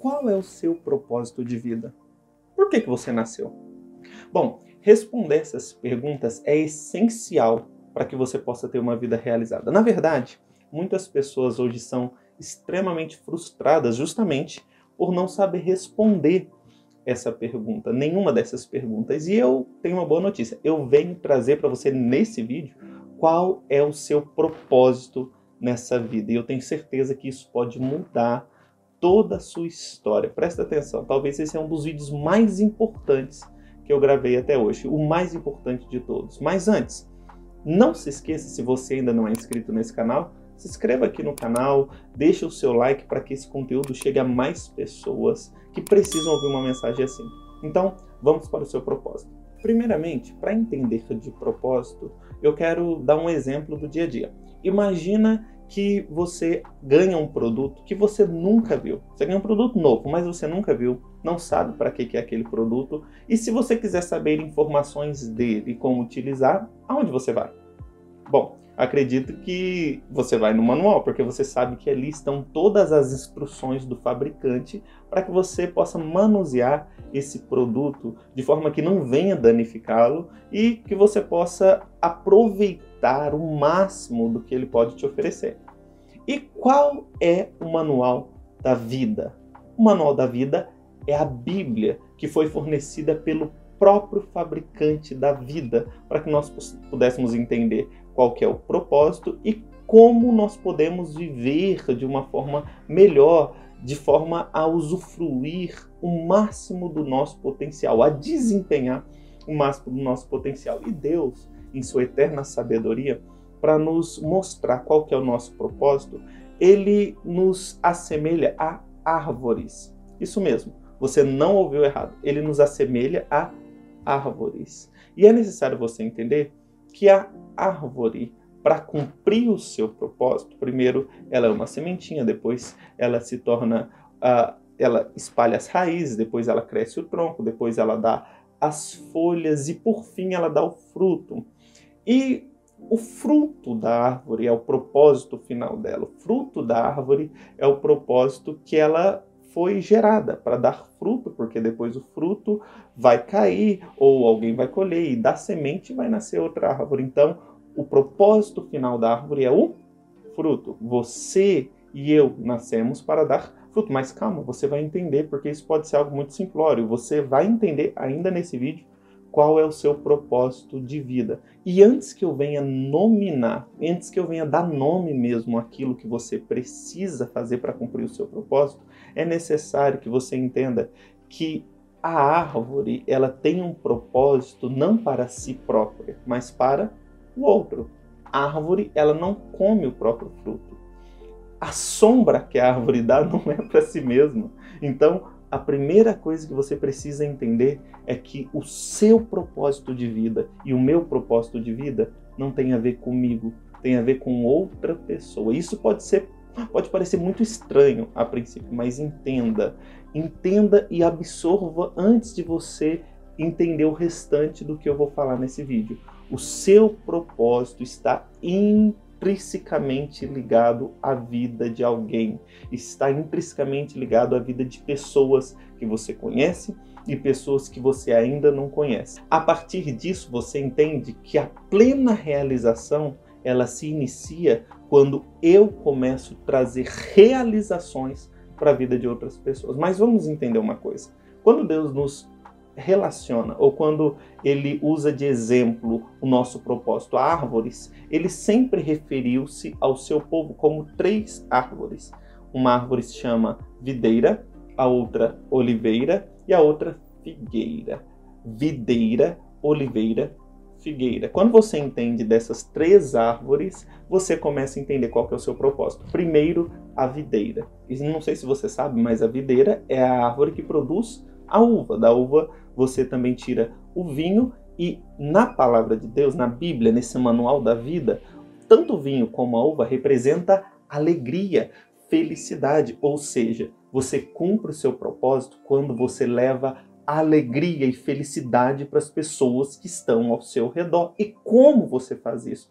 qual é o seu propósito de vida? Por que, que você nasceu? Bom, responder essas perguntas é essencial para que você possa ter uma vida realizada. Na verdade, muitas pessoas hoje são extremamente frustradas justamente por não saber responder essa pergunta, nenhuma dessas perguntas. E eu tenho uma boa notícia. Eu venho trazer para você nesse vídeo qual é o seu propósito nessa vida. E eu tenho certeza que isso pode mudar toda a sua história. Presta atenção, talvez esse é um dos vídeos mais importantes que eu gravei até hoje, o mais importante de todos. Mas antes, não se esqueça, se você ainda não é inscrito nesse canal, se inscreva aqui no canal, deixe o seu like para que esse conteúdo chegue a mais pessoas que precisam ouvir uma mensagem assim. Então, vamos para o seu propósito. Primeiramente, para entender de propósito, eu quero dar um exemplo do dia a dia. Imagina que você ganha um produto que você nunca viu. Você ganha um produto novo, mas você nunca viu, não sabe para que é aquele produto. E se você quiser saber informações dele e como utilizar, aonde você vai? Bom, acredito que você vai no manual, porque você sabe que ali estão todas as instruções do fabricante para que você possa manusear esse produto de forma que não venha danificá-lo e que você possa aproveitar o máximo do que ele pode te oferecer. E qual é o manual da vida? O manual da vida é a Bíblia, que foi fornecida pelo próprio fabricante da vida, para que nós pudéssemos entender qual que é o propósito e como nós podemos viver de uma forma melhor, de forma a usufruir o máximo do nosso potencial, a desempenhar o máximo do nosso potencial. E Deus, em sua eterna sabedoria, para nos mostrar qual que é o nosso propósito, ele nos assemelha a árvores. Isso mesmo, você não ouviu errado. Ele nos assemelha a árvores. E é necessário você entender que a árvore, para cumprir o seu propósito, primeiro ela é uma sementinha, depois ela se torna, uh, ela espalha as raízes, depois ela cresce o tronco, depois ela dá as folhas e por fim ela dá o fruto. E o fruto da árvore é o propósito final dela. O fruto da árvore é o propósito que ela foi gerada para dar fruto, porque depois o fruto vai cair ou alguém vai colher e da semente vai nascer outra árvore. Então, o propósito final da árvore é o fruto. Você e eu nascemos para dar fruto, mas calma, você vai entender porque isso pode ser algo muito simplório. Você vai entender ainda nesse vídeo qual é o seu propósito de vida. E antes que eu venha nominar, antes que eu venha dar nome mesmo àquilo que você precisa fazer para cumprir o seu propósito, é necessário que você entenda que a árvore ela tem um propósito não para si própria, mas para o outro. A árvore ela não come o próprio fruto. A sombra que a árvore dá não é para si mesma. Então, a primeira coisa que você precisa entender é que o seu propósito de vida e o meu propósito de vida não tem a ver comigo, tem a ver com outra pessoa. Isso pode ser pode parecer muito estranho a princípio, mas entenda, entenda e absorva antes de você entender o restante do que eu vou falar nesse vídeo. O seu propósito está intrinsecamente ligado à vida de alguém, está intrinsecamente ligado à vida de pessoas que você conhece e pessoas que você ainda não conhece. A partir disso, você entende que a plena realização ela se inicia quando eu começo a trazer realizações para a vida de outras pessoas. Mas vamos entender uma coisa. Quando Deus nos relaciona, ou quando ele usa de exemplo o nosso propósito árvores, ele sempre referiu-se ao seu povo como três árvores. Uma árvore se chama videira, a outra oliveira e a outra figueira. Videira, oliveira, figueira. Quando você entende dessas três árvores, você começa a entender qual é o seu propósito. Primeiro, a videira. E não sei se você sabe, mas a videira é a árvore que produz a uva. Da uva você também tira o vinho e na palavra de Deus, na Bíblia, nesse manual da vida, tanto o vinho como a uva representa alegria, felicidade, ou seja, você cumpre o seu propósito quando você leva alegria e felicidade para as pessoas que estão ao seu redor. E como você faz isso?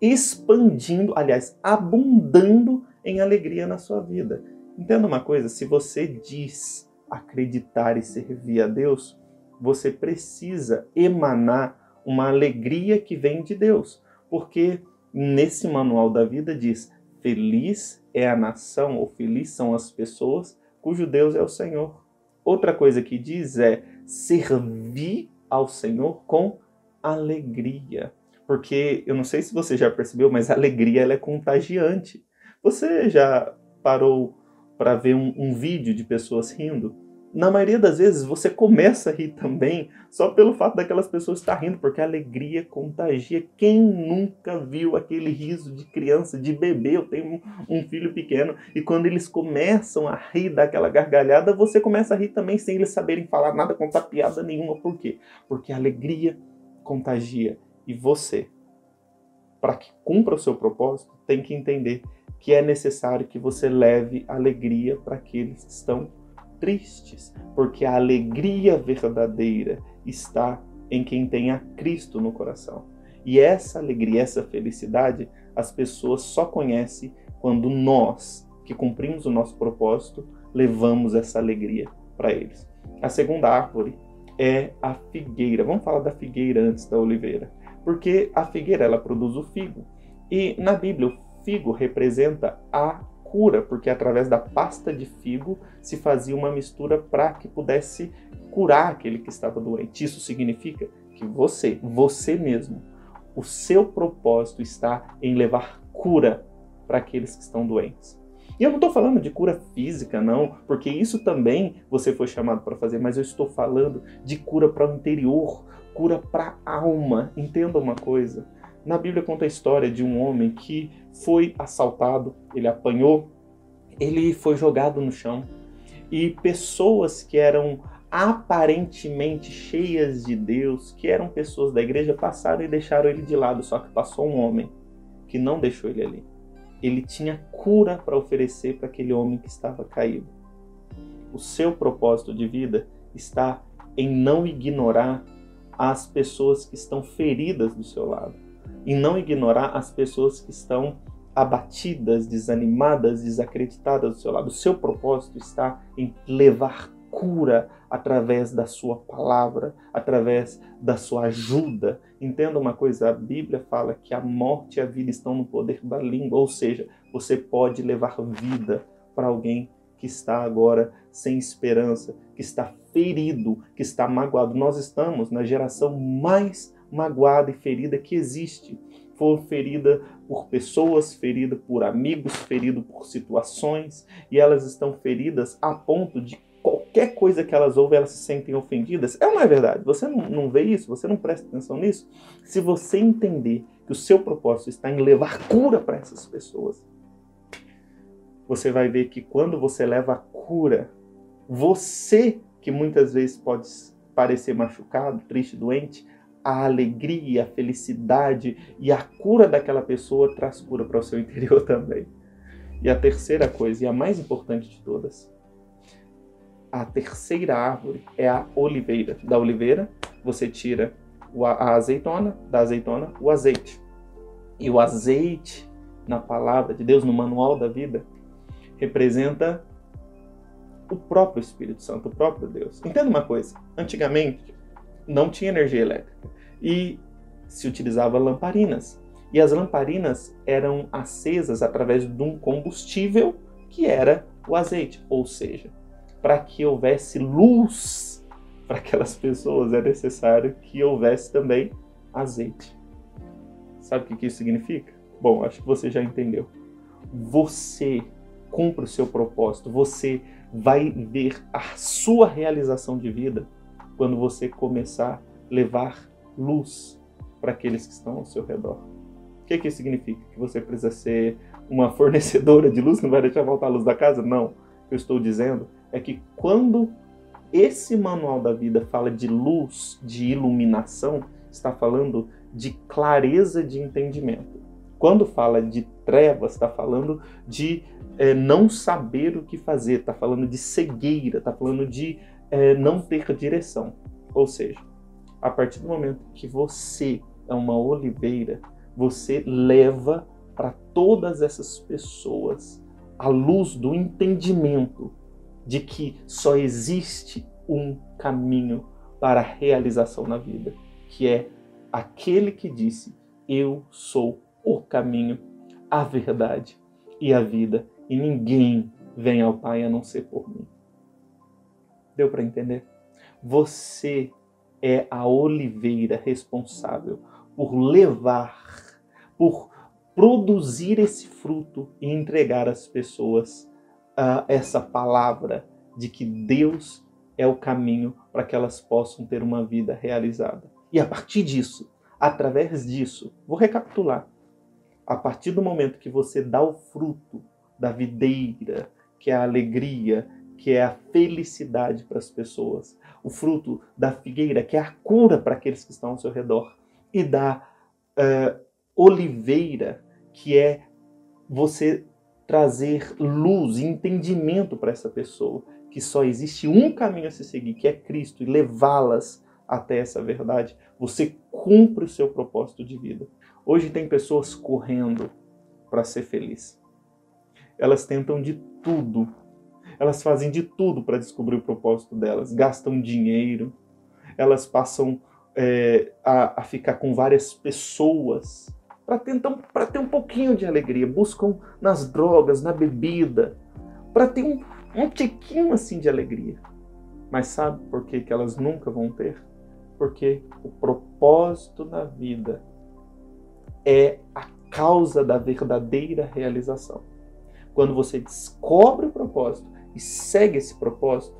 Expandindo, aliás, abundando em alegria na sua vida. Entenda uma coisa: se você diz acreditar e servir a Deus, você precisa emanar uma alegria que vem de Deus, porque nesse manual da vida diz: feliz é a nação ou feliz são as pessoas cujo Deus é o Senhor. Outra coisa que diz é servir ao Senhor com alegria. Porque eu não sei se você já percebeu, mas a alegria ela é contagiante. Você já parou para ver um, um vídeo de pessoas rindo? Na maioria das vezes você começa a rir também só pelo fato daquelas pessoas estar rindo, porque a alegria contagia. Quem nunca viu aquele riso de criança, de bebê? Eu tenho um, filho pequeno e quando eles começam a rir daquela gargalhada, você começa a rir também sem eles saberem falar nada, contar piada nenhuma. Por quê? Porque a alegria contagia e você, para que cumpra o seu propósito, tem que entender que é necessário que você leve alegria para aqueles que estão tristes, porque a alegria verdadeira está em quem tem a Cristo no coração. E essa alegria, essa felicidade, as pessoas só conhecem quando nós, que cumprimos o nosso propósito, levamos essa alegria para eles. A segunda árvore é a figueira. Vamos falar da figueira antes da oliveira, porque a figueira ela produz o figo. E na Bíblia o figo representa a cura, porque através da pasta de figo se fazia uma mistura para que pudesse curar aquele que estava doente. Isso significa que você, você mesmo, o seu propósito está em levar cura para aqueles que estão doentes. E eu não estou falando de cura física, não, porque isso também você foi chamado para fazer, mas eu estou falando de cura para o interior, cura para a alma. Entenda uma coisa: na Bíblia conta a história de um homem que foi assaltado, ele apanhou, ele foi jogado no chão e pessoas que eram aparentemente cheias de Deus, que eram pessoas da igreja, passaram e deixaram ele de lado, só que passou um homem que não deixou ele ali. Ele tinha cura para oferecer para aquele homem que estava caído. O seu propósito de vida está em não ignorar as pessoas que estão feridas do seu lado e não ignorar as pessoas que estão abatidas, desanimadas, desacreditadas do seu lado. O seu propósito está em levar cura através da sua palavra, através da sua ajuda. Entenda uma coisa, a Bíblia fala que a morte e a vida estão no poder da língua, ou seja, você pode levar vida para alguém que está agora sem esperança, que está ferido, que está magoado. Nós estamos na geração mais magoada e ferida que existe. For ferida por pessoas, ferida por amigos, ferida por situações, e elas estão feridas a ponto de qualquer coisa que elas ouvem, elas se sentem ofendidas. É uma é verdade. Você não, não vê isso? Você não presta atenção nisso? Se você entender que o seu propósito está em levar cura para essas pessoas, você vai ver que quando você leva a cura, você que muitas vezes pode parecer machucado, triste, doente, a alegria, a felicidade e a cura daquela pessoa traz cura para o seu interior também. E a terceira coisa, e a mais importante de todas, a terceira árvore é a oliveira. Da oliveira, você tira a azeitona, da azeitona, o azeite. E o azeite, na palavra de Deus, no manual da vida, representa o próprio Espírito Santo, o próprio Deus. Entenda uma coisa: antigamente não tinha energia elétrica e se utilizava lamparinas. E as lamparinas eram acesas através de um combustível que era o azeite, ou seja, para que houvesse luz para aquelas pessoas é necessário que houvesse também azeite. Sabe o que isso significa? Bom, acho que você já entendeu. Você cumpre o seu propósito, você vai ver a sua realização de vida quando você começar a levar luz para aqueles que estão ao seu redor. O que, que isso significa? Que você precisa ser uma fornecedora de luz, não vai deixar voltar a luz da casa? Não. O que eu estou dizendo é que quando esse manual da vida fala de luz, de iluminação, está falando de clareza de entendimento. Quando fala de trevas, está falando de é, não saber o que fazer, está falando de cegueira, está falando de é, não ter direção. Ou seja, a partir do momento que você é uma oliveira, você leva para todas essas pessoas à luz do entendimento de que só existe um caminho para a realização na vida, que é aquele que disse: Eu sou o caminho, a verdade e a vida, e ninguém vem ao Pai a não ser por mim. Deu para entender? Você é a oliveira responsável por levar, por produzir esse fruto e entregar às pessoas uh, essa palavra de que Deus é o caminho para que elas possam ter uma vida realizada. E a partir disso, através disso, vou recapitular. A partir do momento que você dá o fruto da videira, que é a alegria, que é a felicidade para as pessoas, o fruto da figueira, que é a cura para aqueles que estão ao seu redor, e da uh, oliveira, que é você trazer luz e entendimento para essa pessoa, que só existe um caminho a se seguir, que é Cristo, e levá-las até essa verdade, você cumpre o seu propósito de vida. Hoje tem pessoas correndo para ser feliz. Elas tentam de tudo. Elas fazem de tudo para descobrir o propósito delas. Gastam dinheiro. Elas passam é, a, a ficar com várias pessoas para tentar para ter um pouquinho de alegria, buscam nas drogas, na bebida, para ter um, um tiquinho assim de alegria. Mas sabe por que, que elas nunca vão ter? Porque o propósito na vida é a causa da verdadeira realização. Quando você descobre o propósito e segue esse propósito,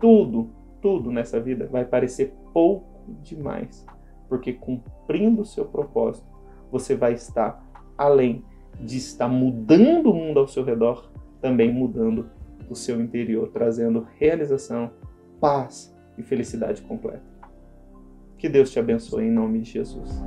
tudo, tudo nessa vida vai parecer pouco demais, porque cumprindo o seu propósito, você vai estar além de estar mudando o mundo ao seu redor, também mudando o seu interior, trazendo realização, paz e felicidade completa. Que Deus te abençoe em nome de Jesus.